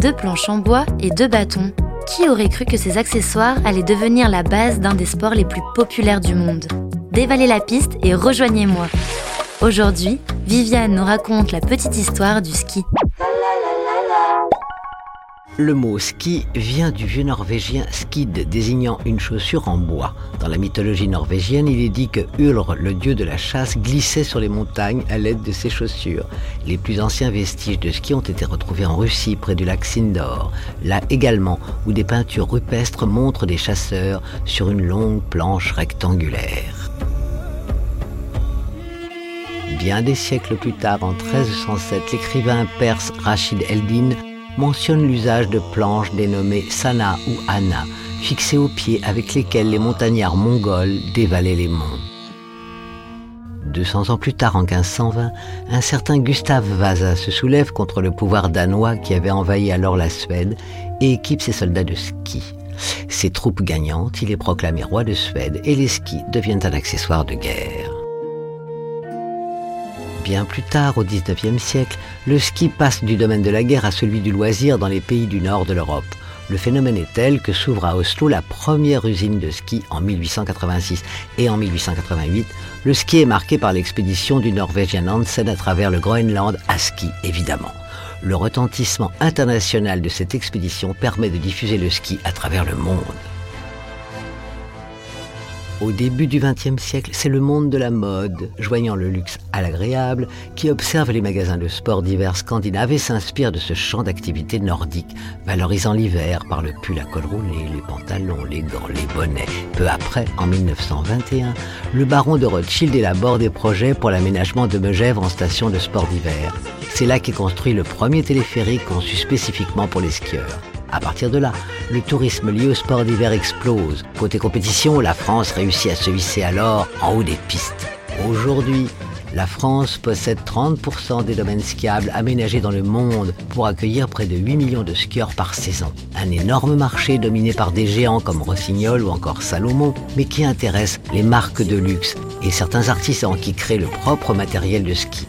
Deux planches en bois et deux bâtons. Qui aurait cru que ces accessoires allaient devenir la base d'un des sports les plus populaires du monde? Dévalez la piste et rejoignez-moi. Aujourd'hui, Viviane nous raconte la petite histoire du ski. Le mot ski vient du vieux norvégien skid, désignant une chaussure en bois. Dans la mythologie norvégienne, il est dit que Ulr, le dieu de la chasse, glissait sur les montagnes à l'aide de ses chaussures. Les plus anciens vestiges de ski ont été retrouvés en Russie, près du lac Sindor. Là également, où des peintures rupestres montrent des chasseurs sur une longue planche rectangulaire. Bien des siècles plus tard, en 1307, l'écrivain perse Rachid Eldin mentionne l'usage de planches dénommées Sana ou Anna, fixées aux pieds avec lesquelles les montagnards mongols dévalaient les monts. 200 ans plus tard, en 1520, un certain Gustave Vasa se soulève contre le pouvoir danois qui avait envahi alors la Suède et équipe ses soldats de ski. Ses troupes gagnantes, il est proclamé roi de Suède et les skis deviennent un accessoire de guerre. Bien plus tard, au XIXe siècle, le ski passe du domaine de la guerre à celui du loisir dans les pays du nord de l'Europe. Le phénomène est tel que s'ouvre à Oslo la première usine de ski en 1886 et en 1888, le ski est marqué par l'expédition du Norvégien Nansen à travers le Groenland à ski évidemment. Le retentissement international de cette expédition permet de diffuser le ski à travers le monde. Au début du XXe siècle, c'est le monde de la mode, joignant le luxe à l'agréable, qui observe les magasins de sport divers scandinaves et s'inspire de ce champ d'activité nordique, valorisant l'hiver par le pull à col roulé, les pantalons, les gants, les bonnets. Peu après, en 1921, le baron de Rothschild élabore des projets pour l'aménagement de Megève en station de sport d'hiver. C'est là qu'est construit le premier téléphérique conçu spécifiquement pour les skieurs. À partir de là, le tourisme lié au sport d'hiver explose. Côté compétition, la France réussit à se hisser alors en haut des pistes. Aujourd'hui, la France possède 30% des domaines skiables aménagés dans le monde pour accueillir près de 8 millions de skieurs par saison. Un énorme marché dominé par des géants comme Rossignol ou encore Salomon, mais qui intéresse les marques de luxe et certains artisans qui créent le propre matériel de ski.